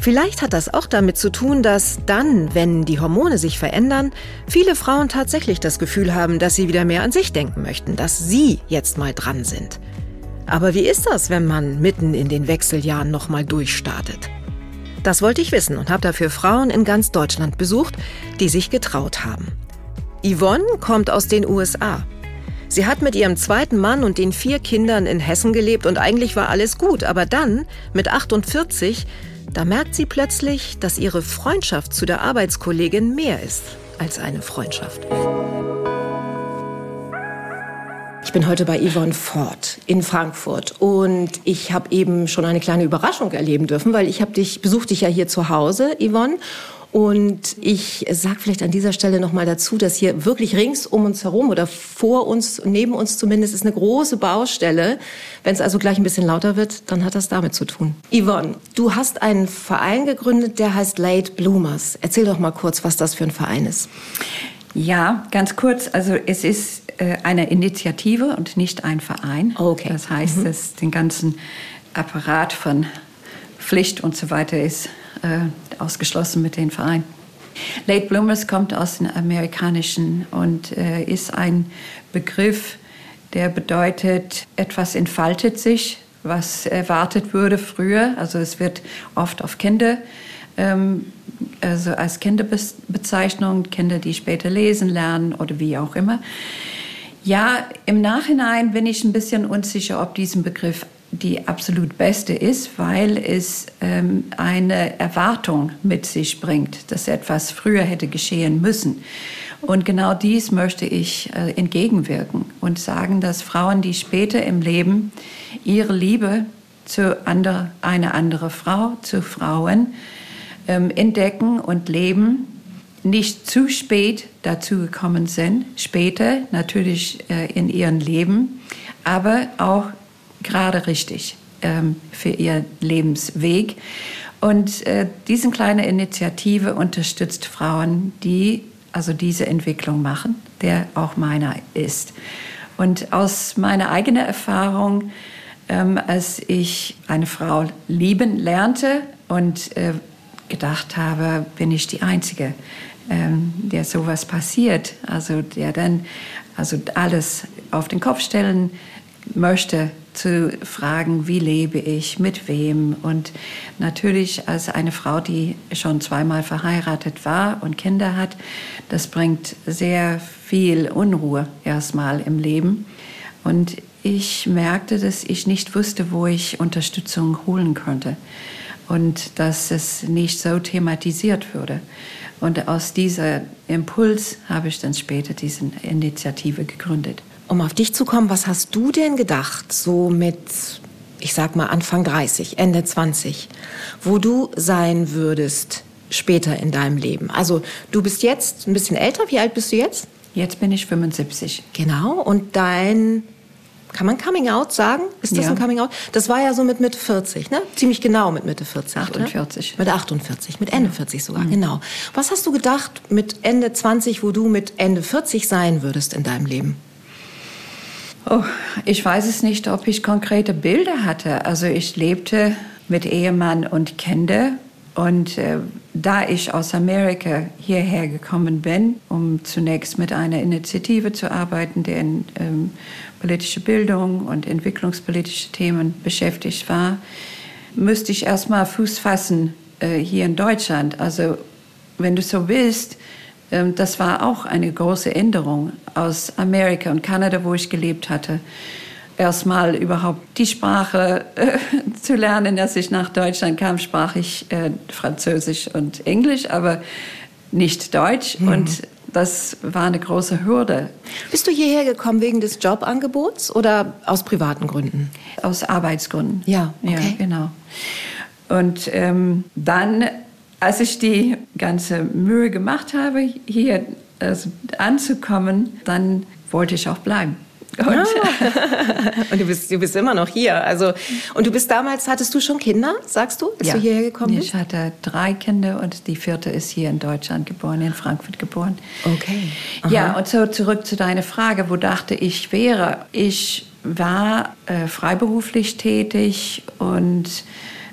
Vielleicht hat das auch damit zu tun, dass dann, wenn die Hormone sich verändern, viele Frauen tatsächlich das Gefühl haben, dass sie wieder mehr an sich denken möchten, dass sie jetzt mal dran sind. Aber wie ist das, wenn man mitten in den Wechseljahren nochmal durchstartet? Das wollte ich wissen und habe dafür Frauen in ganz Deutschland besucht, die sich getraut haben. Yvonne kommt aus den USA. Sie hat mit ihrem zweiten Mann und den vier Kindern in Hessen gelebt und eigentlich war alles gut, aber dann, mit 48, da merkt sie plötzlich, dass ihre Freundschaft zu der Arbeitskollegin mehr ist als eine Freundschaft. Ich bin heute bei Yvonne Ford in Frankfurt und ich habe eben schon eine kleine Überraschung erleben dürfen, weil ich habe dich besuchte dich ja hier zu Hause, Yvonne, und ich sage vielleicht an dieser Stelle noch mal dazu, dass hier wirklich rings um uns herum oder vor uns, neben uns zumindest, ist eine große Baustelle. Wenn es also gleich ein bisschen lauter wird, dann hat das damit zu tun. Yvonne, du hast einen Verein gegründet, der heißt Late Bloomers. Erzähl doch mal kurz, was das für ein Verein ist. Ja, ganz kurz. Also es ist äh, eine Initiative und nicht ein Verein. Okay. Das heißt, mhm. dass den ganzen Apparat von Pflicht und so weiter ist äh, ausgeschlossen mit den Vereinen. Late Bloomers kommt aus dem Amerikanischen und äh, ist ein Begriff, der bedeutet, etwas entfaltet sich, was erwartet würde früher. Also es wird oft auf Kinder, ähm, also als Kinderbezeichnung, Kinder, die später lesen lernen oder wie auch immer. Ja, im Nachhinein bin ich ein bisschen unsicher, ob diesen Begriff die absolut beste ist, weil es ähm, eine Erwartung mit sich bringt, dass etwas früher hätte geschehen müssen. Und genau dies möchte ich äh, entgegenwirken und sagen, dass Frauen, die später im Leben ihre Liebe zu andere, eine andere Frau, zu Frauen ähm, entdecken und leben, nicht zu spät dazu gekommen sind, später natürlich äh, in ihrem Leben, aber auch gerade richtig ähm, für ihr Lebensweg. Und äh, diese kleine Initiative unterstützt Frauen, die also diese Entwicklung machen, der auch meiner ist. Und aus meiner eigenen Erfahrung, ähm, als ich eine Frau lieben lernte und äh, gedacht habe, bin ich die Einzige, ähm, der sowas passiert, also der dann also alles auf den Kopf stellen möchte, zu fragen, wie lebe ich, mit wem. Und natürlich als eine Frau, die schon zweimal verheiratet war und Kinder hat, das bringt sehr viel Unruhe erstmal im Leben. Und ich merkte, dass ich nicht wusste, wo ich Unterstützung holen könnte und dass es nicht so thematisiert würde. Und aus diesem Impuls habe ich dann später diese Initiative gegründet. Um auf dich zu kommen, was hast du denn gedacht, so mit, ich sag mal, Anfang 30, Ende 20, wo du sein würdest später in deinem Leben? Also, du bist jetzt ein bisschen älter. Wie alt bist du jetzt? Jetzt bin ich 75. Genau. Und dein kann man Coming Out sagen? Ist das ja. ein Coming Out? Das war ja so mit Mitte 40, ne? Ziemlich genau mit Mitte 40. 48. Ne? Mit 48, mit Ende 40 sogar, mhm. genau. Was hast du gedacht mit Ende 20, wo du mit Ende 40 sein würdest in deinem Leben? Oh, ich weiß es nicht, ob ich konkrete Bilder hatte. Also ich lebte mit Ehemann und Kinder. Und äh, da ich aus Amerika hierher gekommen bin, um zunächst mit einer Initiative zu arbeiten, die in ähm, politische Bildung und entwicklungspolitische Themen beschäftigt war, müsste ich erstmal Fuß fassen äh, hier in Deutschland. Also wenn du so willst, das war auch eine große Änderung aus Amerika und Kanada, wo ich gelebt hatte. Erstmal überhaupt die Sprache äh, zu lernen. Als ich nach Deutschland kam, sprach ich äh, Französisch und Englisch, aber nicht Deutsch. Mhm. Und das war eine große Hürde. Bist du hierher gekommen wegen des Jobangebots oder aus privaten Gründen? Aus Arbeitsgründen. Ja, okay. ja genau. Und ähm, dann als ich die ganze Mühe gemacht habe, hier also anzukommen, dann wollte ich auch bleiben. Und, ja. und du, bist, du bist immer noch hier. Also, und du bist damals, hattest du schon Kinder, sagst du, als ja. du hierher gekommen bist? Ich hatte drei Kinder und die vierte ist hier in Deutschland geboren, in Frankfurt geboren. Okay. Aha. Ja, und so zurück zu deiner Frage, wo dachte ich wäre. Ich war äh, freiberuflich tätig und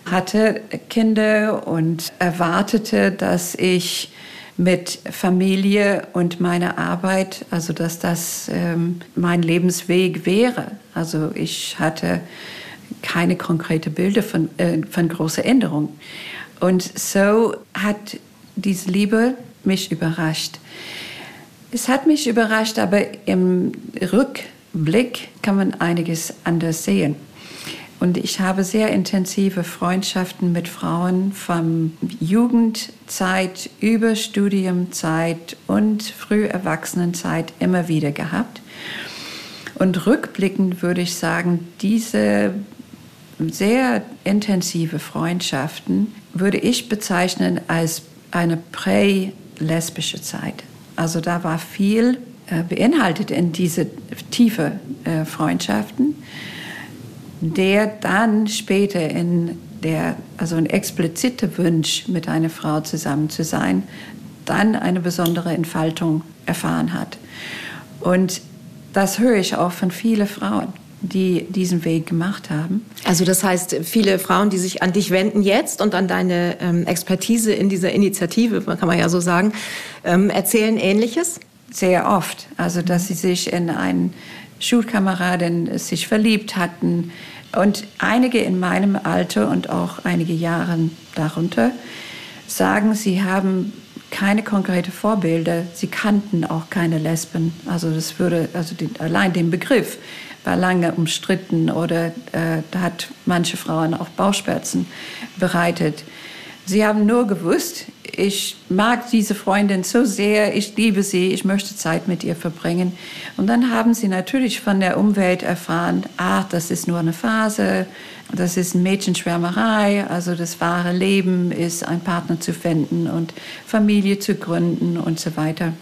hatte Kinder und erwartete, dass ich mit Familie und meiner Arbeit, also dass das ähm, mein Lebensweg wäre. Also ich hatte keine konkrete Bilder von, äh, von großer Änderung. Und so hat diese Liebe mich überrascht. Es hat mich überrascht, aber im Rückblick kann man einiges anders sehen. Und ich habe sehr intensive Freundschaften mit Frauen von Jugendzeit über Studiumzeit und Früherwachsenenzeit immer wieder gehabt. Und rückblickend würde ich sagen, diese sehr intensive Freundschaften würde ich bezeichnen als eine prä-lesbische Zeit. Also da war viel äh, beinhaltet in diese tiefe äh, Freundschaften der dann später in der, also ein expliziter Wunsch, mit einer Frau zusammen zu sein, dann eine besondere Entfaltung erfahren hat. Und das höre ich auch von vielen Frauen, die diesen Weg gemacht haben. Also das heißt, viele Frauen, die sich an dich wenden jetzt und an deine ähm, Expertise in dieser Initiative, kann man ja so sagen, ähm, erzählen Ähnliches? Sehr oft. Also dass sie sich in einen Schulkameraden sich verliebt hatten. Und einige in meinem Alter und auch einige Jahre darunter sagen, sie haben keine konkrete Vorbilder. Sie kannten auch keine Lesben. Also das würde, also den, allein den Begriff war lange umstritten oder äh, hat manche Frauen auch Bauchschmerzen bereitet. Sie haben nur gewusst, ich mag diese Freundin so sehr, ich liebe sie, ich möchte Zeit mit ihr verbringen. Und dann haben sie natürlich von der Umwelt erfahren, ach, das ist nur eine Phase, das ist Mädchenschwärmerei, also das wahre Leben ist, einen Partner zu finden und Familie zu gründen und so weiter.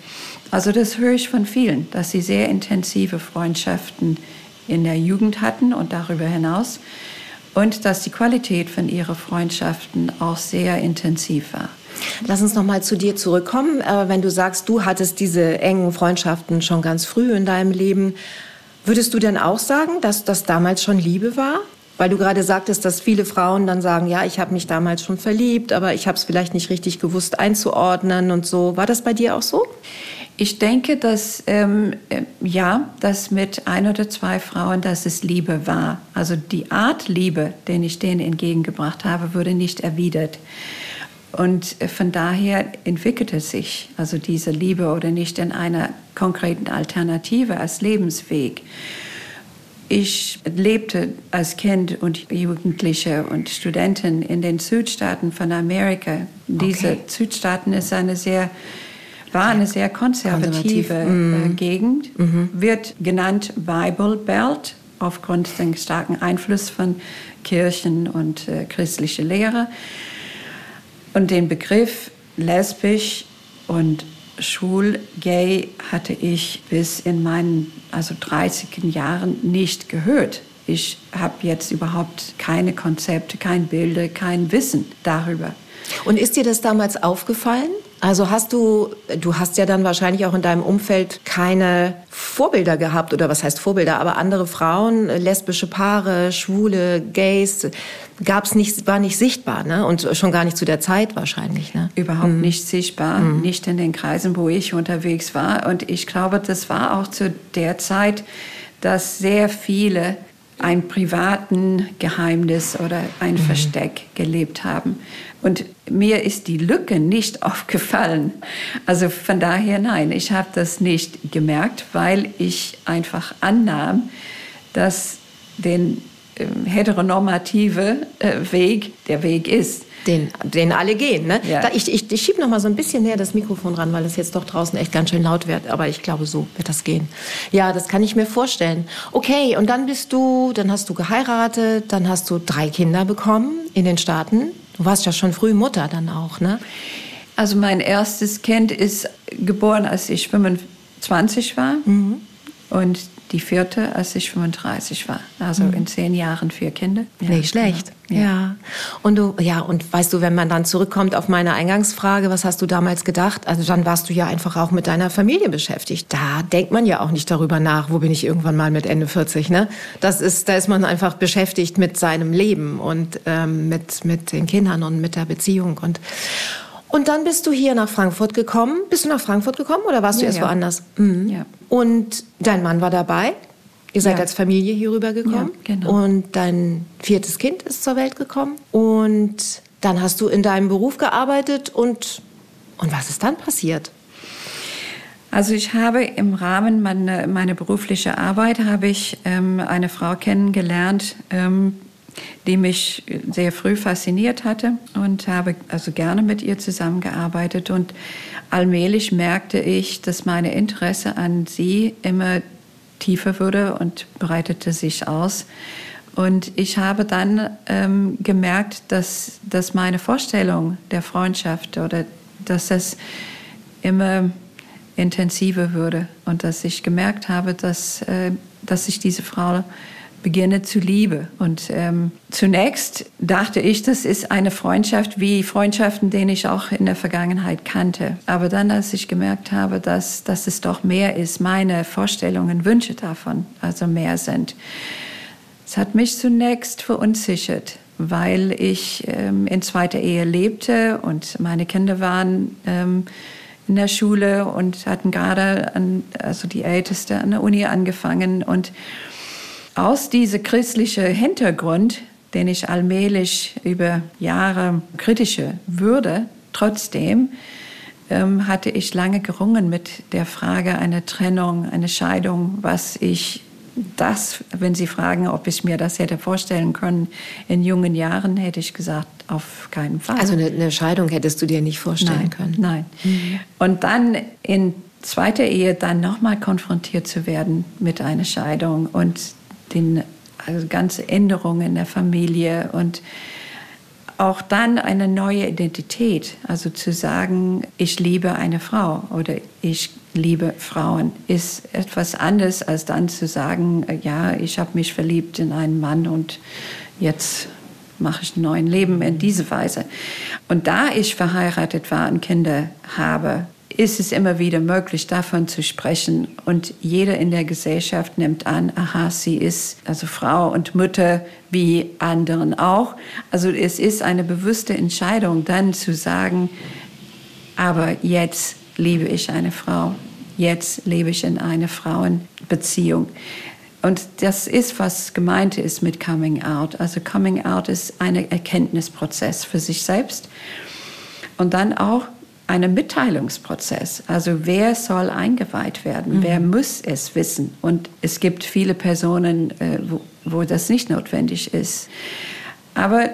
Also das höre ich von vielen, dass sie sehr intensive Freundschaften in der Jugend hatten und darüber hinaus und dass die Qualität von ihren Freundschaften auch sehr intensiv war. Lass uns noch mal zu dir zurückkommen. Äh, wenn du sagst, du hattest diese engen Freundschaften schon ganz früh in deinem Leben, würdest du denn auch sagen, dass das damals schon Liebe war? Weil du gerade sagtest, dass viele Frauen dann sagen, ja, ich habe mich damals schon verliebt, aber ich habe es vielleicht nicht richtig gewusst einzuordnen und so. War das bei dir auch so? Ich denke, dass ähm, äh, ja, dass mit ein oder zwei Frauen, dass es Liebe war. Also die Art Liebe, den ich denen entgegengebracht habe, wurde nicht erwidert. Und äh, von daher entwickelte sich also diese Liebe oder nicht in einer konkreten Alternative als Lebensweg. Ich lebte als Kind und Jugendliche und Studentin in den Südstaaten von Amerika. Diese okay. Südstaaten ist eine sehr war eine sehr konservative Konservativ. Äh, mhm. Gegend, mhm. wird genannt Bible Belt aufgrund des starken Einfluss von Kirchen und äh, christliche Lehre. Und den Begriff lesbisch und schwul, gay hatte ich bis in meinen also 30 Jahren nicht gehört. Ich habe jetzt überhaupt keine Konzepte, kein Bilder, kein Wissen darüber. Und ist dir das damals aufgefallen? Also hast du, du hast ja dann wahrscheinlich auch in deinem Umfeld keine Vorbilder gehabt oder was heißt Vorbilder, aber andere Frauen, lesbische Paare, Schwule, Gays, gab's nicht, war nicht sichtbar, ne? Und schon gar nicht zu der Zeit wahrscheinlich, ne? Überhaupt mhm. nicht sichtbar, mhm. nicht in den Kreisen, wo ich unterwegs war. Und ich glaube, das war auch zu der Zeit, dass sehr viele ein privaten Geheimnis oder ein mhm. Versteck gelebt haben. Und mir ist die Lücke nicht aufgefallen. Also von daher nein, ich habe das nicht gemerkt, weil ich einfach annahm, dass den äh, heteronormative äh, Weg der Weg ist. Den, den alle gehen. Ne? Ja. Da, ich ich, ich schiebe noch mal so ein bisschen näher das Mikrofon ran, weil es jetzt doch draußen echt ganz schön laut wird. Aber ich glaube, so wird das gehen. Ja, das kann ich mir vorstellen. Okay, und dann bist du, dann hast du geheiratet, dann hast du drei Kinder bekommen in den Staaten. Du warst ja schon früh Mutter dann auch, ne? Also mein erstes Kind ist geboren, als ich 25 war. Mhm. Und die vierte, als ich 35 war. Also mhm. in zehn Jahren vier Kinder. Ja, Nicht schlecht. Genau. Ja. ja. Und du, ja, und weißt du, wenn man dann zurückkommt auf meine Eingangsfrage, was hast du damals gedacht? Also dann warst du ja einfach auch mit deiner Familie beschäftigt. Da denkt man ja auch nicht darüber nach, wo bin ich irgendwann mal mit Ende 40, ne? Das ist, da ist man einfach beschäftigt mit seinem Leben und ähm, mit, mit den Kindern und mit der Beziehung und, und dann bist du hier nach Frankfurt gekommen. Bist du nach Frankfurt gekommen oder warst du erst ja. woanders? Mhm. Ja. Und dein Mann war dabei. Ihr seid ja. als Familie hier rübergekommen. Ja, genau. Und dein viertes Kind ist zur Welt gekommen. Und dann hast du in deinem Beruf gearbeitet. Und, und was ist dann passiert? Also ich habe im Rahmen meiner, meiner beruflichen Arbeit habe ich ähm, eine Frau kennengelernt, ähm, die mich sehr früh fasziniert hatte und habe also gerne mit ihr zusammengearbeitet. Und allmählich merkte ich, dass meine Interesse an sie immer tiefer wurde und breitete sich aus. Und ich habe dann ähm, gemerkt, dass, dass meine Vorstellung der Freundschaft oder dass das immer intensiver würde und dass ich gemerkt habe, dass, äh, dass ich diese Frau beginne zu lieben. Und ähm, zunächst dachte ich, das ist eine Freundschaft wie Freundschaften, den ich auch in der Vergangenheit kannte. Aber dann, als ich gemerkt habe, dass, dass es doch mehr ist, meine Vorstellungen, Wünsche davon also mehr sind, es hat mich zunächst verunsichert, weil ich ähm, in zweiter Ehe lebte und meine Kinder waren ähm, in der Schule und hatten gerade, an, also die Älteste, an der Uni angefangen und aus diesem christlichen Hintergrund, den ich allmählich über Jahre kritische würde, trotzdem ähm, hatte ich lange gerungen mit der Frage einer Trennung, einer Scheidung, was ich das, wenn Sie fragen, ob ich mir das hätte vorstellen können, in jungen Jahren hätte ich gesagt, auf keinen Fall. Also eine, eine Scheidung hättest du dir nicht vorstellen nein, können? Nein. Mhm. Und dann in zweiter Ehe dann nochmal konfrontiert zu werden mit einer Scheidung und den also ganze Änderungen in der Familie und auch dann eine neue Identität, also zu sagen, ich liebe eine Frau oder ich liebe Frauen, ist etwas anderes als dann zu sagen, ja, ich habe mich verliebt in einen Mann und jetzt mache ich ein neues Leben in diese Weise. Und da ich verheiratet war und Kinder habe, ist es immer wieder möglich, davon zu sprechen. Und jeder in der Gesellschaft nimmt an, aha, sie ist also Frau und Mutter wie anderen auch. Also es ist eine bewusste Entscheidung, dann zu sagen, aber jetzt liebe ich eine Frau, jetzt lebe ich in einer Frauenbeziehung. Und das ist, was gemeint ist mit Coming Out. Also Coming Out ist ein Erkenntnisprozess für sich selbst. Und dann auch einem Mitteilungsprozess. Also wer soll eingeweiht werden? Mhm. Wer muss es wissen? Und es gibt viele Personen, äh, wo, wo das nicht notwendig ist. Aber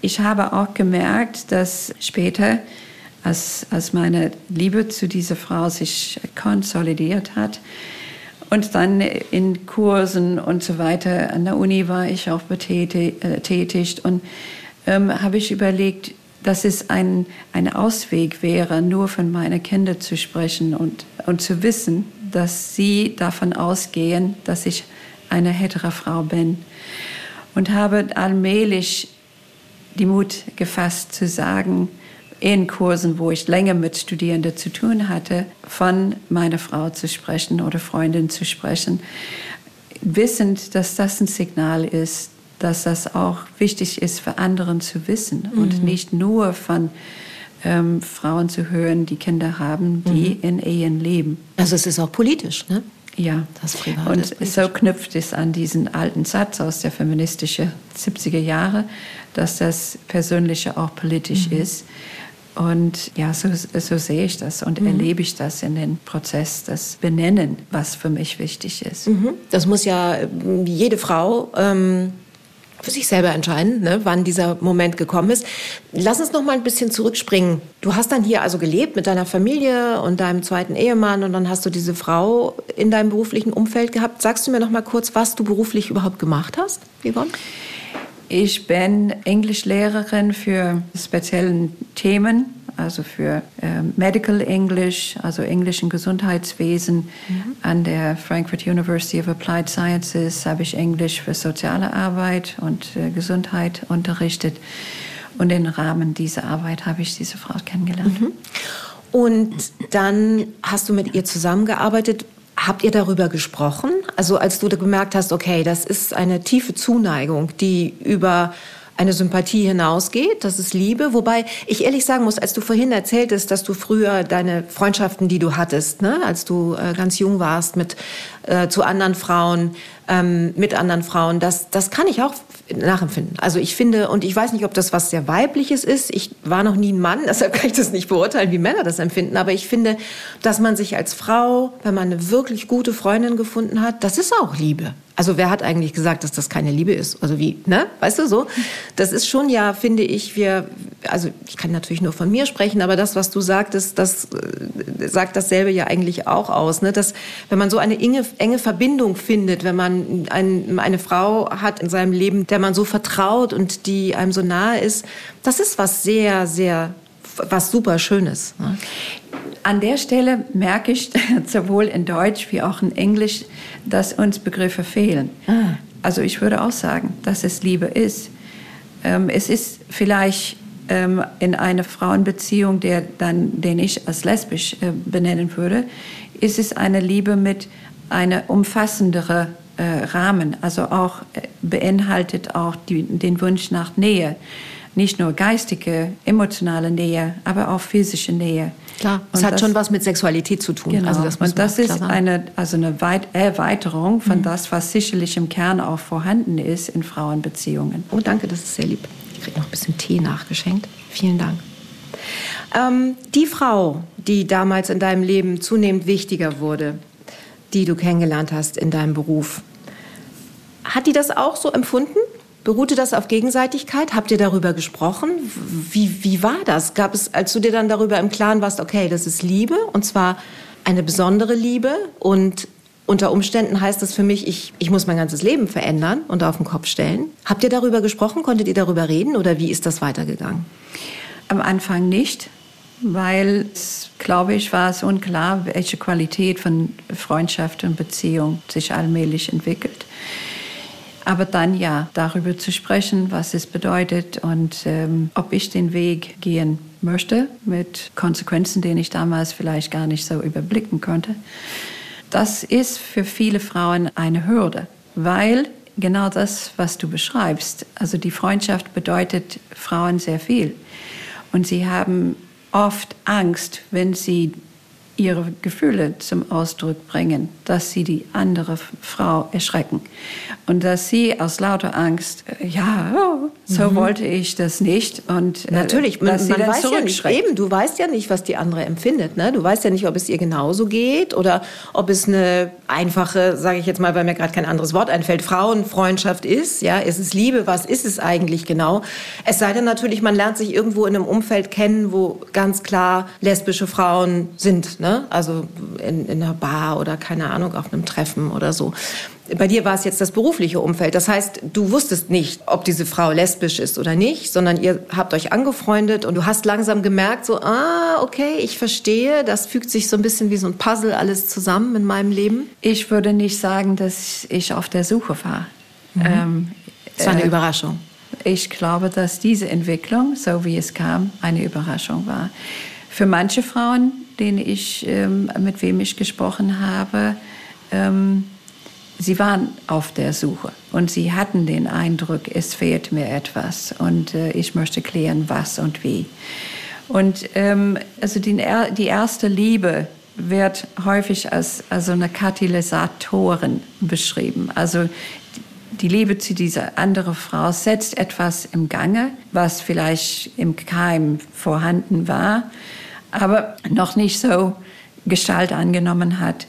ich habe auch gemerkt, dass später, als, als meine Liebe zu dieser Frau sich konsolidiert hat, und dann in Kursen und so weiter an der Uni war ich auch betätigt äh, und ähm, habe ich überlegt, dass es ein, ein Ausweg wäre, nur von meinen Kindern zu sprechen und, und zu wissen, dass sie davon ausgehen, dass ich eine hetero Frau bin. Und habe allmählich die Mut gefasst zu sagen, in Kursen, wo ich länger mit Studierenden zu tun hatte, von meiner Frau zu sprechen oder Freundin zu sprechen, wissend, dass das ein Signal ist, dass das auch wichtig ist für anderen zu wissen mhm. und nicht nur von ähm, Frauen zu hören, die Kinder haben, die mhm. in Ehen leben. Also es ist auch politisch, ne? Ja, das Privat und so knüpft es an diesen alten Satz aus der feministischen 70er Jahre, dass das Persönliche auch politisch mhm. ist. Und ja, so, so, sehe ich das und mhm. erlebe ich das in den Prozess, das Benennen, was für mich wichtig ist. Mhm. Das muss ja jede Frau ähm, für sich selber entscheiden, ne, wann dieser Moment gekommen ist. Lass uns noch mal ein bisschen zurückspringen. Du hast dann hier also gelebt mit deiner Familie und deinem zweiten Ehemann und dann hast du diese Frau in deinem beruflichen Umfeld gehabt. Sagst du mir noch mal kurz, was du beruflich überhaupt gemacht hast, Yvonne? Ich bin Englischlehrerin für spezielle Themen, also für äh, Medical English, also Englisch im Gesundheitswesen. Mhm. An der Frankfurt University of Applied Sciences habe ich Englisch für soziale Arbeit und äh, Gesundheit unterrichtet. Und im Rahmen dieser Arbeit habe ich diese Frau kennengelernt. Mhm. Und dann hast du mit ihr zusammengearbeitet. Habt ihr darüber gesprochen? Also als du gemerkt hast, okay, das ist eine tiefe Zuneigung, die über eine Sympathie hinausgeht, das ist Liebe. Wobei ich ehrlich sagen muss, als du vorhin erzähltest, dass du früher deine Freundschaften, die du hattest, ne, als du äh, ganz jung warst mit äh, zu anderen Frauen, ähm, mit anderen Frauen, das, das kann ich auch nachempfinden. Also ich finde, und ich weiß nicht, ob das was sehr Weibliches ist. Ich war noch nie ein Mann, deshalb kann ich das nicht beurteilen, wie Männer das empfinden. Aber ich finde, dass man sich als Frau, wenn man eine wirklich gute Freundin gefunden hat, das ist auch Liebe. Also wer hat eigentlich gesagt, dass das keine Liebe ist? Also wie, ne? Weißt du so? Das ist schon ja, finde ich, wir, also ich kann natürlich nur von mir sprechen, aber das, was du sagtest, das äh, sagt dasselbe ja eigentlich auch aus. Ne? Dass, wenn man so eine enge, enge Verbindung findet, wenn man ein, eine Frau hat in seinem Leben, der man so vertraut und die einem so nahe ist, das ist was sehr, sehr, was super Schönes. Ne? An der Stelle merke ich sowohl in Deutsch wie auch in Englisch, dass uns Begriffe fehlen. Ah. Also ich würde auch sagen, dass es Liebe ist. Ähm, es ist vielleicht ähm, in einer Frauenbeziehung, der dann, den ich als lesbisch äh, benennen würde, ist es eine Liebe mit einer umfassenderen äh, Rahmen, also auch äh, beinhaltet auch die, den Wunsch nach Nähe. Nicht nur geistige, emotionale Nähe, aber auch physische Nähe. Klar, es hat das, schon was mit Sexualität zu tun. Genau. Also das und das ist eine, also eine Weit Erweiterung von mhm. das, was sicherlich im Kern auch vorhanden ist in Frauenbeziehungen. Oh, danke, das ist sehr lieb. Ich kriege noch ein bisschen Tee nachgeschenkt. Vielen Dank. Ähm, die Frau, die damals in deinem Leben zunehmend wichtiger wurde, die du kennengelernt hast in deinem Beruf. Hat die das auch so empfunden? Beruhte das auf Gegenseitigkeit? Habt ihr darüber gesprochen? Wie, wie war das? Gab es, als du dir dann darüber im Klaren warst, okay, das ist Liebe und zwar eine besondere Liebe und unter Umständen heißt das für mich, ich, ich muss mein ganzes Leben verändern und auf den Kopf stellen. Habt ihr darüber gesprochen? Konntet ihr darüber reden oder wie ist das weitergegangen? Am Anfang nicht weil, glaube ich, war es unklar, welche Qualität von Freundschaft und Beziehung sich allmählich entwickelt. Aber dann ja, darüber zu sprechen, was es bedeutet und ähm, ob ich den Weg gehen möchte, mit Konsequenzen, denen ich damals vielleicht gar nicht so überblicken konnte. Das ist für viele Frauen eine Hürde, weil genau das, was du beschreibst, also die Freundschaft bedeutet Frauen sehr viel. Und sie haben oft Angst, wenn sie ihre Gefühle zum Ausdruck bringen, dass sie die andere Frau erschrecken und dass sie aus lauter Angst, äh, ja, so mhm. wollte ich das nicht und äh, natürlich, man, man weiß ja nicht, eben, du weißt ja nicht, was die andere empfindet, ne? Du weißt ja nicht, ob es ihr genauso geht oder ob es eine einfache, sage ich jetzt mal, weil mir gerade kein anderes Wort einfällt, Frauenfreundschaft ist, ja, ist es Liebe, was ist es eigentlich genau? Es sei denn natürlich, man lernt sich irgendwo in einem Umfeld kennen, wo ganz klar lesbische Frauen sind, ne? Also in, in einer Bar oder keine Ahnung, auf einem Treffen oder so. Bei dir war es jetzt das berufliche Umfeld. Das heißt, du wusstest nicht, ob diese Frau lesbisch ist oder nicht, sondern ihr habt euch angefreundet und du hast langsam gemerkt, so, ah, okay, ich verstehe, das fügt sich so ein bisschen wie so ein Puzzle alles zusammen in meinem Leben. Ich würde nicht sagen, dass ich auf der Suche war. Mhm. Ähm, das war eine äh, Überraschung. Ich glaube, dass diese Entwicklung, so wie es kam, eine Überraschung war. Für manche Frauen den ich, ähm, mit wem ich gesprochen habe, ähm, sie waren auf der Suche und sie hatten den Eindruck, es fehlt mir etwas und äh, ich möchte klären, was und wie. Und ähm, also die, die erste Liebe wird häufig als also eine Katalysatorin beschrieben. Also die Liebe zu dieser anderen Frau setzt etwas im Gange, was vielleicht im Keim vorhanden war aber noch nicht so Gestalt angenommen hat.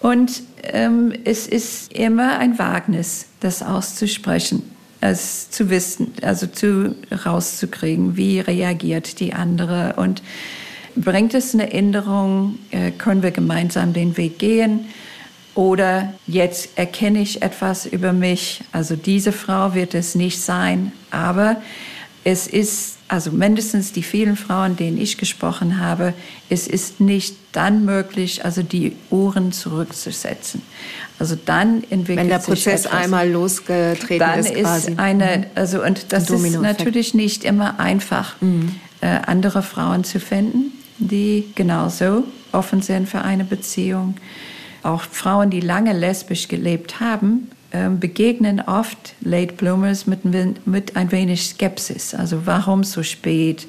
Und ähm, es ist immer ein Wagnis, das auszusprechen, es zu wissen, also zu rauszukriegen, wie reagiert die andere und bringt es eine Änderung, äh, können wir gemeinsam den Weg gehen oder jetzt erkenne ich etwas über mich, also diese Frau wird es nicht sein, aber es ist also mindestens die vielen Frauen, denen ich gesprochen habe, es ist nicht dann möglich, also die Uhren zurückzusetzen. Also dann entwickelt Wenn der Prozess etwas, einmal losgetreten dann ist, quasi. ist eine, also und das ist natürlich nicht immer einfach, mhm. äh, andere Frauen zu finden, die genauso offen sind für eine Beziehung. Auch Frauen, die lange lesbisch gelebt haben, begegnen oft Late Bloomers mit, mit ein wenig Skepsis. Also warum so spät?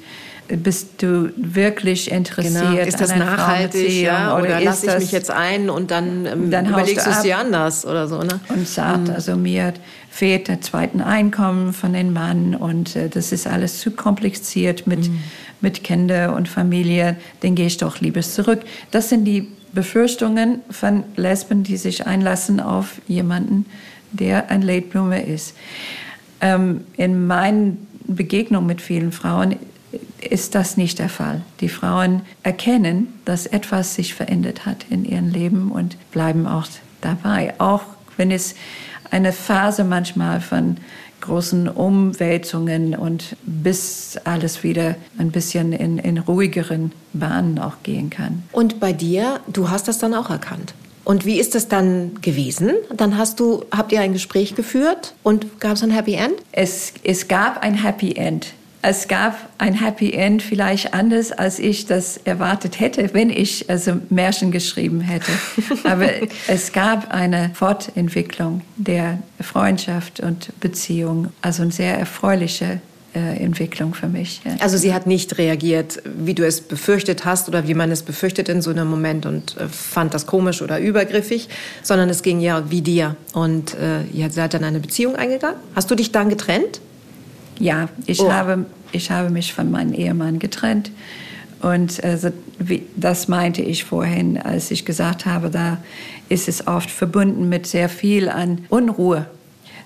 Bist du wirklich interessiert? Genau. Ist das nachhaltig? Ja? Oder, oder lasse ich mich jetzt ein und dann, ähm, dann überlegst du es dir anders oder so? Ne? Und sagt, mhm. also mir fehlt der zweiten Einkommen von den Mann und äh, das ist alles zu kompliziert mit, mhm. mit Kinder und Familie. Den gehe ich doch lieber zurück. Das sind die Befürchtungen von Lesben, die sich einlassen auf jemanden, der ein Late Bloomer ist. Ähm, in meinen Begegnungen mit vielen Frauen ist das nicht der Fall. Die Frauen erkennen, dass etwas sich verändert hat in ihrem Leben und bleiben auch dabei, auch wenn es eine Phase manchmal von großen Umwälzungen und bis alles wieder ein bisschen in, in ruhigeren Bahnen auch gehen kann. Und bei dir, du hast das dann auch erkannt? Und wie ist das dann gewesen? Dann hast du, habt ihr ein Gespräch geführt und gab es ein Happy End? Es, es gab ein Happy End. Es gab ein Happy End vielleicht anders, als ich das erwartet hätte, wenn ich also Märchen geschrieben hätte. Aber es gab eine Fortentwicklung der Freundschaft und Beziehung, also eine sehr erfreuliche Entwicklung für mich. Ja. Also sie hat nicht reagiert, wie du es befürchtet hast oder wie man es befürchtet in so einem Moment und äh, fand das komisch oder übergriffig, sondern es ging ja wie dir. Und äh, ihr seid dann eine Beziehung eingegangen. Hast du dich dann getrennt? Ja, ich, oh. habe, ich habe mich von meinem Ehemann getrennt. Und also, wie, das meinte ich vorhin, als ich gesagt habe, da ist es oft verbunden mit sehr viel an Unruhe,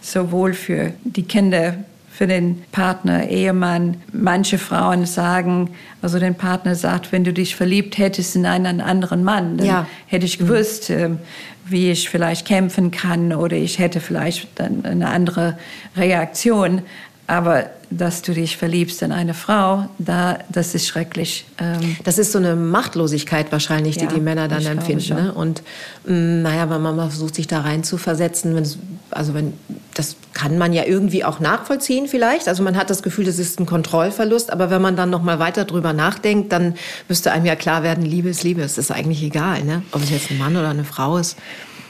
sowohl für die Kinder, für den Partner, Ehemann. Manche Frauen sagen, also den Partner sagt, wenn du dich verliebt hättest in einen anderen Mann, dann ja. hätte ich gewusst, mhm. wie ich vielleicht kämpfen kann oder ich hätte vielleicht dann eine andere Reaktion. Aber dass du dich verliebst in eine Frau, da, das ist schrecklich. Ähm das ist so eine Machtlosigkeit wahrscheinlich, die ja, die Männer dann empfinden. Ne? Und mh, mm, naja, wenn man versucht, sich da rein zu versetzen, also wenn, das kann man ja irgendwie auch nachvollziehen vielleicht. Also man hat das Gefühl, das ist ein Kontrollverlust. Aber wenn man dann noch mal weiter drüber nachdenkt, dann müsste einem ja klar werden, Liebe ist Liebe. Es ist eigentlich egal, ne? ob es jetzt ein Mann oder eine Frau ist.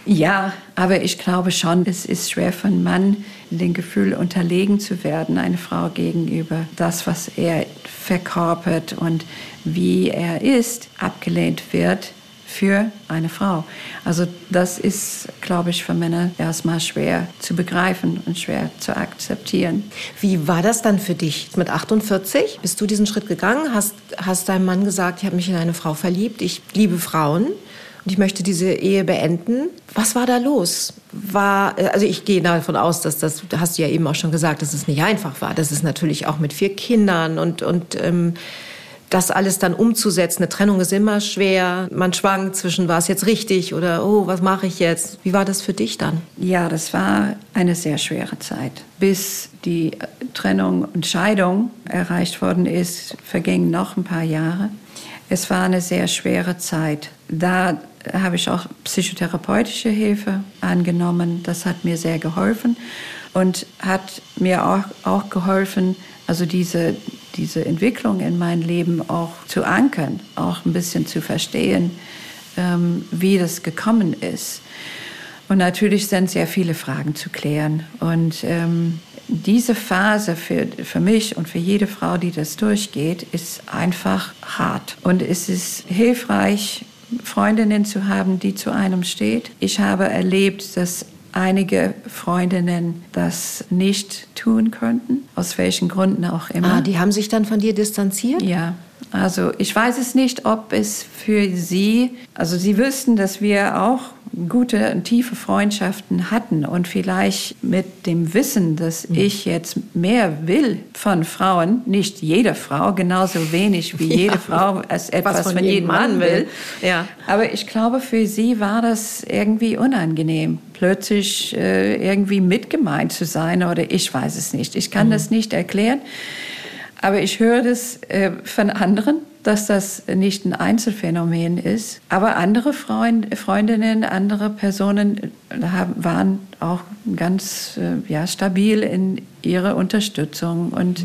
Ja, aber ich glaube schon, es ist schwer für einen Mann, dem Gefühl unterlegen zu werden, eine Frau gegenüber. Das, was er verkörpert und wie er ist, abgelehnt wird für eine Frau. Also das ist, glaube ich, für Männer erstmal schwer zu begreifen und schwer zu akzeptieren. Wie war das dann für dich mit 48? Bist du diesen Schritt gegangen? Hast, hast deinem Mann gesagt, ich habe mich in eine Frau verliebt, ich liebe Frauen? Und ich möchte diese Ehe beenden. Was war da los? War, also ich gehe davon aus, dass das, hast du ja eben auch schon gesagt, dass es nicht einfach war. Das ist natürlich auch mit vier Kindern und, und ähm, das alles dann umzusetzen. Eine Trennung ist immer schwer. Man schwankt zwischen, war es jetzt richtig oder, oh, was mache ich jetzt? Wie war das für dich dann? Ja, das war eine sehr schwere Zeit. Bis die Trennung und Scheidung erreicht worden ist, vergingen noch ein paar Jahre. Es war eine sehr schwere Zeit. Da habe ich auch psychotherapeutische Hilfe angenommen. Das hat mir sehr geholfen und hat mir auch, auch geholfen, also diese, diese Entwicklung in mein Leben auch zu ankern, auch ein bisschen zu verstehen, ähm, wie das gekommen ist. Und natürlich sind sehr viele Fragen zu klären. Und ähm, diese Phase für, für mich und für jede Frau, die das durchgeht, ist einfach hart. Und es ist hilfreich, Freundinnen zu haben, die zu einem steht. Ich habe erlebt, dass einige Freundinnen das nicht tun könnten, aus welchen Gründen auch immer. Ah, die haben sich dann von dir distanziert? Ja. Also ich weiß es nicht, ob es für sie, also sie wüssten, dass wir auch gute und tiefe Freundschaften hatten und vielleicht mit dem Wissen, dass mhm. ich jetzt mehr will von Frauen, nicht jede Frau, genauso wenig wie jede ja. Frau als etwas von, von jedem Mann will. Ja. Aber ich glaube, für sie war das irgendwie unangenehm, plötzlich äh, irgendwie mitgemeint zu sein oder ich weiß es nicht. Ich kann mhm. das nicht erklären. Aber ich höre das äh, von anderen, dass das nicht ein Einzelfenomen ist. Aber andere Freund, Freundinnen, andere Personen haben, waren auch ganz äh, ja, stabil in ihrer Unterstützung. Und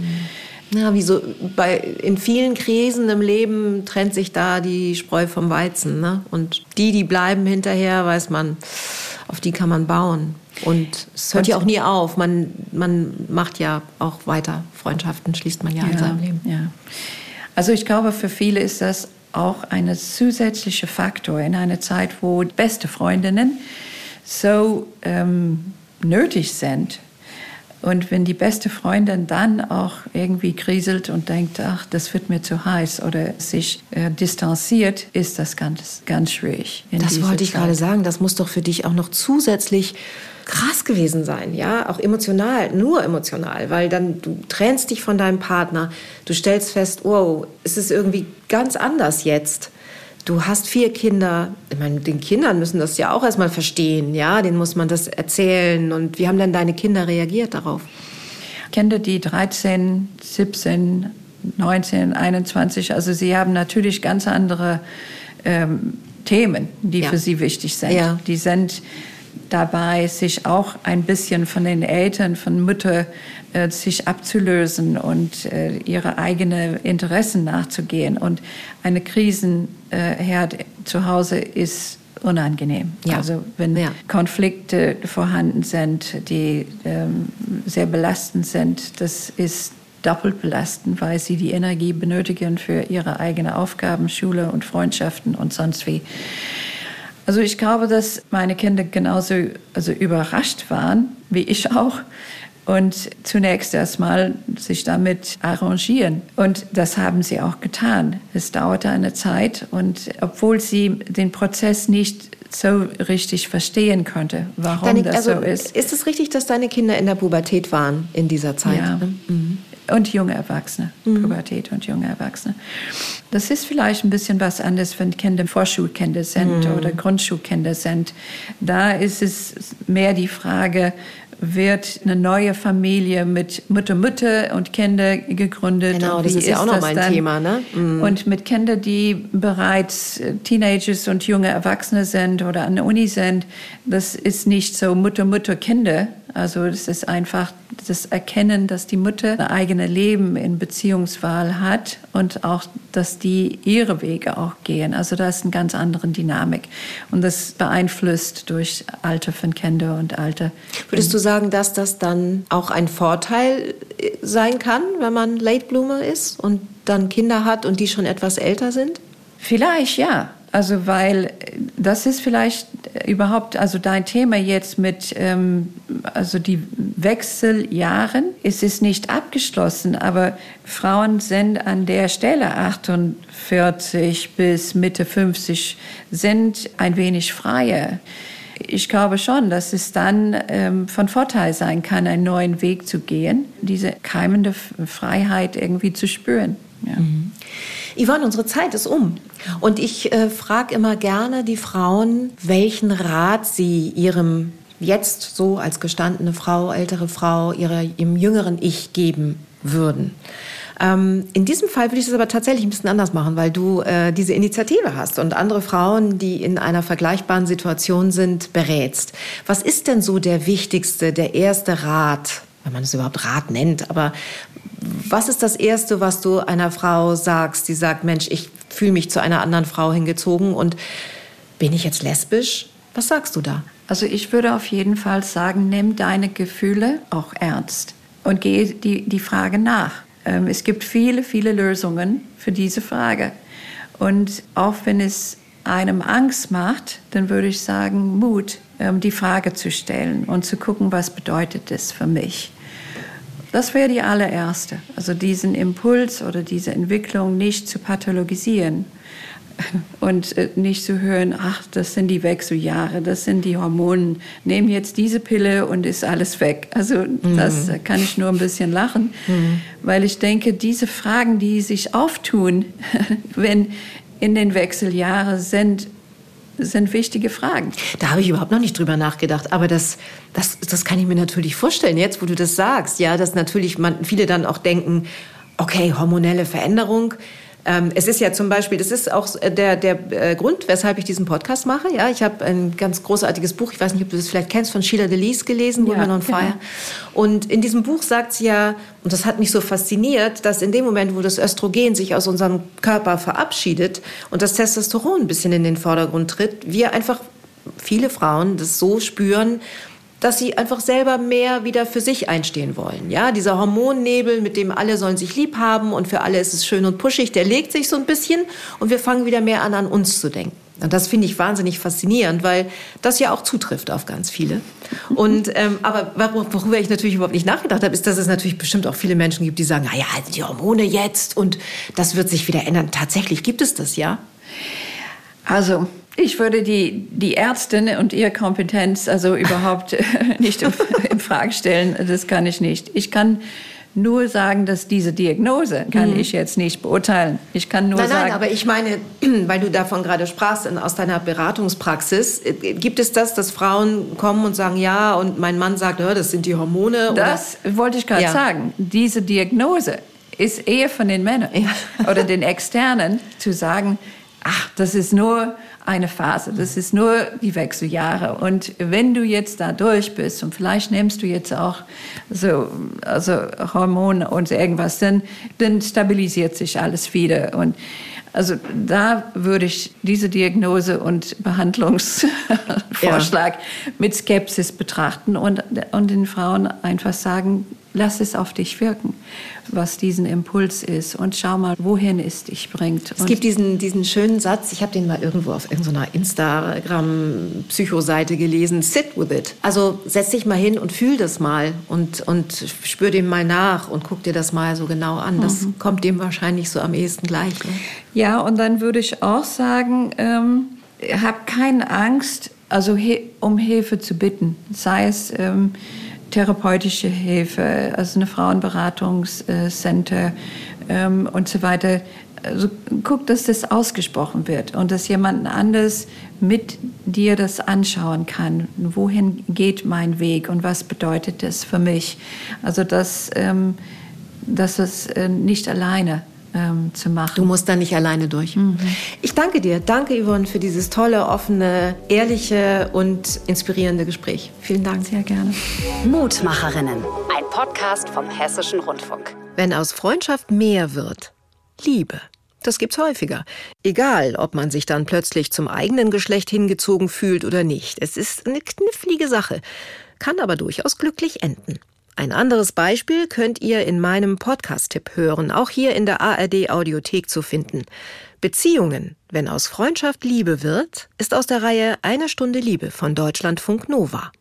ja, wie so bei, in vielen Krisen im Leben trennt sich da die Spreu vom Weizen. Ne? Und die, die bleiben hinterher, weiß man, auf die kann man bauen. Und es hört ja auch nie auf. Man, man macht ja auch weiter. Freundschaften schließt man ja, ja in seinem Leben. Ja. Also ich glaube, für viele ist das auch ein zusätzlicher Faktor in einer Zeit, wo beste Freundinnen so ähm, nötig sind. Und wenn die beste Freundin dann auch irgendwie kriselt und denkt, ach, das wird mir zu heiß oder sich äh, distanziert, ist das ganz, ganz schwierig. Das wollte ich Zeit. gerade sagen. Das muss doch für dich auch noch zusätzlich krass gewesen sein, ja, auch emotional, nur emotional, weil dann du trennst dich von deinem Partner, du stellst fest, wow, es ist irgendwie ganz anders jetzt. Du hast vier Kinder. Ich meine, den Kindern müssen das ja auch erstmal verstehen, ja, denen muss man das erzählen. Und wie haben denn deine Kinder reagiert darauf? Kinder, die 13, 17, 19, 21, also sie haben natürlich ganz andere ähm, Themen, die ja. für sie wichtig sind. Ja. Die sind dabei, sich auch ein bisschen von den Eltern, von Mütter, äh, sich abzulösen und äh, ihre eigenen Interessen nachzugehen. Und eine Krisenherd äh, zu Hause ist unangenehm. Ja. Also wenn ja. Konflikte vorhanden sind, die ähm, sehr belastend sind, das ist doppelt belastend, weil sie die Energie benötigen für ihre eigenen Aufgaben, Schule und Freundschaften und sonst wie. Also ich glaube, dass meine Kinder genauso also überrascht waren, wie ich auch. Und zunächst erstmal sich damit arrangieren. Und das haben sie auch getan. Es dauerte eine Zeit und obwohl sie den Prozess nicht so richtig verstehen konnte, warum deine, das also, so ist. Ist es richtig, dass deine Kinder in der Pubertät waren in dieser Zeit? Ja. Mhm und junge Erwachsene, mhm. Pubertät und junge Erwachsene. Das ist vielleicht ein bisschen was anderes, wenn Kinder Vorschulkinder sind mhm. oder Grundschulkinder sind. Da ist es mehr die Frage, wird eine neue Familie mit Mutter, Mutter und Kinder gegründet. Genau, das ist ja auch noch mein dann? Thema. Ne? Mhm. Und mit Kindern, die bereits Teenagers und junge Erwachsene sind oder an der Uni sind, das ist nicht so Mutter, Mutter, Kinder, also es ist einfach das Erkennen, dass die Mutter ein eigenes Leben in Beziehungswahl hat und auch, dass die ihre Wege auch gehen. Also da ist eine ganz andere Dynamik. Und das beeinflusst durch Alter von Kinder und Alter. Würdest du sagen, dass das dann auch ein Vorteil sein kann, wenn man Late Bloomer ist und dann Kinder hat und die schon etwas älter sind? Vielleicht, ja. Also weil das ist vielleicht überhaupt, also dein Thema jetzt mit, ähm, also die Wechseljahren, es ist nicht abgeschlossen, aber Frauen sind an der Stelle 48 bis Mitte 50 sind ein wenig freier. Ich glaube schon, dass es dann ähm, von Vorteil sein kann, einen neuen Weg zu gehen, diese keimende Freiheit irgendwie zu spüren. Ja. Mhm. Yvonne, unsere Zeit ist um. Und ich äh, frage immer gerne die Frauen, welchen Rat sie ihrem jetzt so als gestandene Frau, ältere Frau, ihrer, ihrem jüngeren Ich geben würden. Ähm, in diesem Fall würde ich es aber tatsächlich ein bisschen anders machen, weil du äh, diese Initiative hast und andere Frauen, die in einer vergleichbaren Situation sind, berätst. Was ist denn so der wichtigste, der erste Rat, wenn man es überhaupt Rat nennt, aber was ist das Erste, was du einer Frau sagst, die sagt, Mensch, ich fühle mich zu einer anderen Frau hingezogen und bin ich jetzt lesbisch? Was sagst du da? Also ich würde auf jeden Fall sagen, nimm deine Gefühle auch ernst und gehe die, die Frage nach. Ähm, es gibt viele, viele Lösungen für diese Frage. Und auch wenn es einem Angst macht, dann würde ich sagen, Mut, ähm, die Frage zu stellen und zu gucken, was bedeutet das für mich. Das wäre die allererste. Also diesen Impuls oder diese Entwicklung nicht zu pathologisieren und äh, nicht zu hören, ach, das sind die Wechseljahre, das sind die Hormone, nehmen jetzt diese Pille und ist alles weg. Also mhm. das kann ich nur ein bisschen lachen, mhm. weil ich denke, diese Fragen, die sich auftun, wenn in den Wechseljahren sind, sind wichtige Fragen. Da habe ich überhaupt noch nicht drüber nachgedacht. Aber das, das, das kann ich mir natürlich vorstellen, jetzt wo du das sagst. Ja, dass natürlich man, viele dann auch denken, okay, hormonelle Veränderung. Ähm, es ist ja zum Beispiel, das ist auch der, der äh, Grund, weshalb ich diesen Podcast mache. Ja, ich habe ein ganz großartiges Buch, ich weiß nicht, ob du das vielleicht kennst, von Sheila Delis gelesen, Women ja, on Fire. Genau. Und in diesem Buch sagt sie ja, und das hat mich so fasziniert, dass in dem Moment, wo das Östrogen sich aus unserem Körper verabschiedet und das Testosteron ein bisschen in den Vordergrund tritt, wir einfach viele Frauen das so spüren, dass sie einfach selber mehr wieder für sich einstehen wollen. Ja, dieser Hormonnebel, mit dem alle sollen sich lieb haben und für alle ist es schön und puschig, der legt sich so ein bisschen und wir fangen wieder mehr an, an uns zu denken. Und das finde ich wahnsinnig faszinierend, weil das ja auch zutrifft auf ganz viele. Und ähm, aber worüber ich natürlich überhaupt nicht nachgedacht habe, ist, dass es natürlich bestimmt auch viele Menschen gibt, die sagen, na ja, also die Hormone jetzt und das wird sich wieder ändern. Tatsächlich gibt es das ja. Also ich würde die, die Ärztin und ihre Kompetenz also überhaupt nicht in Frage stellen. Das kann ich nicht. Ich kann nur sagen, dass diese Diagnose kann mhm. ich jetzt nicht beurteilen. Ich kann nur nein, sagen. Nein, aber ich meine, weil du davon gerade sprachst, aus deiner Beratungspraxis, äh, gibt es das, dass Frauen kommen und sagen, ja, und mein Mann sagt, ja, das sind die Hormone? Das oder? wollte ich gerade ja. sagen. Diese Diagnose ist eher von den Männern ja. oder den Externen zu sagen, ach, das ist nur eine Phase. Das ist nur die Wechseljahre. Und wenn du jetzt da durch bist und vielleicht nimmst du jetzt auch so, also Hormone und irgendwas, dann, dann stabilisiert sich alles wieder. Und also da würde ich diese Diagnose und Behandlungsvorschlag ja. mit Skepsis betrachten und, und den Frauen einfach sagen, lass es auf dich wirken, was diesen Impuls ist und schau mal, wohin es dich bringt. Es gibt diesen, diesen schönen Satz, ich habe den mal irgendwo auf irgendeiner Instagram-Psycho-Seite gelesen, sit with it. Also setz dich mal hin und fühl das mal und, und spür dem mal nach und guck dir das mal so genau an. Das mhm. kommt dem wahrscheinlich so am ehesten gleich. Ne? Ja, und dann würde ich auch sagen, ähm, hab keine Angst, also um Hilfe zu bitten. Sei es... Ähm, therapeutische Hilfe, also eine Frauenberatungscenter ähm, und so weiter. Also guck, dass das ausgesprochen wird und dass jemand anders mit dir das anschauen kann. Wohin geht mein Weg und was bedeutet das für mich? Also dass, ähm, dass es äh, nicht alleine ähm, zu machen. Du musst da nicht alleine durch. Mhm. Ich danke dir. Danke, Yvonne, für dieses tolle, offene, ehrliche und inspirierende Gespräch. Vielen Dank. Sehr gerne. Mutmacherinnen. Ein Podcast vom Hessischen Rundfunk. Wenn aus Freundschaft mehr wird, Liebe. Das gibt's häufiger. Egal, ob man sich dann plötzlich zum eigenen Geschlecht hingezogen fühlt oder nicht. Es ist eine knifflige Sache, kann aber durchaus glücklich enden. Ein anderes Beispiel könnt ihr in meinem Podcast-Tipp hören, auch hier in der ARD Audiothek zu finden. Beziehungen, wenn aus Freundschaft Liebe wird, ist aus der Reihe Eine Stunde Liebe von Deutschlandfunk Nova.